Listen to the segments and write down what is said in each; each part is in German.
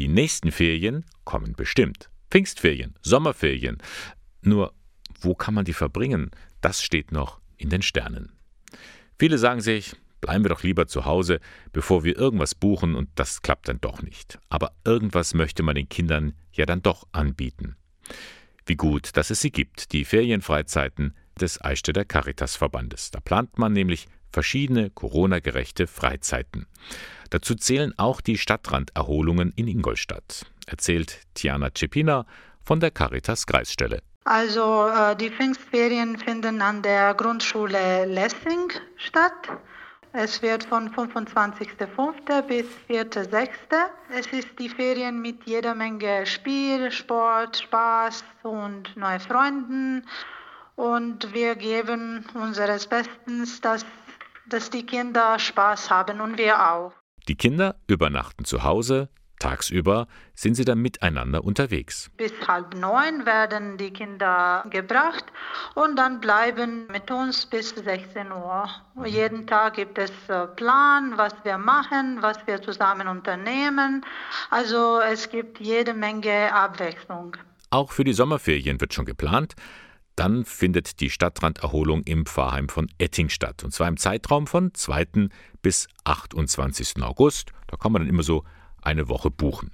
Die nächsten Ferien kommen bestimmt. Pfingstferien, Sommerferien. Nur, wo kann man die verbringen? Das steht noch in den Sternen. Viele sagen sich, bleiben wir doch lieber zu Hause, bevor wir irgendwas buchen und das klappt dann doch nicht. Aber irgendwas möchte man den Kindern ja dann doch anbieten. Wie gut, dass es sie gibt, die Ferienfreizeiten des Eichstätter Caritas-Verbandes. Da plant man nämlich verschiedene Corona-gerechte Freizeiten. Dazu zählen auch die Stadtranderholungen in Ingolstadt, erzählt Tiana Cepina von der Caritas Kreisstelle. Also äh, die Pfingstferien finden an der Grundschule Lessing statt. Es wird von 25.05. bis 4.06. Es ist die Ferien mit jeder Menge Spiel, Sport, Spaß und neue Freunden. Und wir geben unseres Bestens, dass, dass die Kinder Spaß haben und wir auch. Die Kinder übernachten zu Hause, Tagsüber sind sie dann miteinander unterwegs. Bis halb neun werden die Kinder gebracht und dann bleiben mit uns bis 16 Uhr. Mhm. Jeden Tag gibt es äh, Plan, was wir machen, was wir zusammen unternehmen. Also es gibt jede Menge Abwechslung. Auch für die Sommerferien wird schon geplant. Dann findet die Stadtranderholung im Pfarrheim von Etting statt. Und zwar im Zeitraum von 2. bis 28. August. Da kann man dann immer so eine Woche buchen.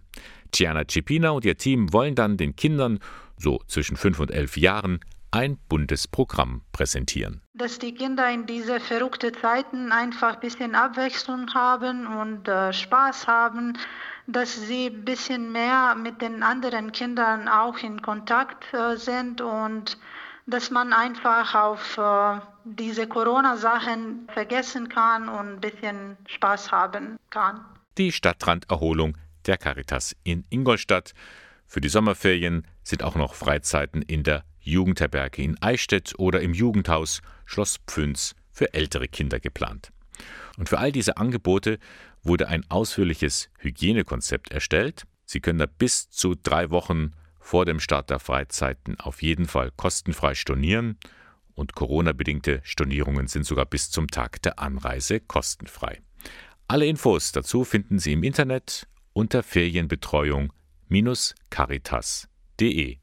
Tiana Cipina und ihr Team wollen dann den Kindern, so zwischen fünf und elf Jahren, ein buntes Programm präsentieren. Dass die Kinder in diese verrückten Zeiten einfach ein bisschen Abwechslung haben und äh, Spaß haben, dass sie ein bisschen mehr mit den anderen Kindern auch in Kontakt äh, sind und dass man einfach auf äh, diese Corona-Sachen vergessen kann und ein bisschen Spaß haben kann die Stadtranderholung der Caritas in Ingolstadt. Für die Sommerferien sind auch noch Freizeiten in der Jugendherberge in Eichstätt oder im Jugendhaus Schloss Pfünz für ältere Kinder geplant. Und für all diese Angebote wurde ein ausführliches Hygienekonzept erstellt. Sie können da bis zu drei Wochen vor dem Start der Freizeiten auf jeden Fall kostenfrei stornieren und Corona-bedingte Stornierungen sind sogar bis zum Tag der Anreise kostenfrei. Alle Infos dazu finden Sie im Internet unter Ferienbetreuung-caritas.de.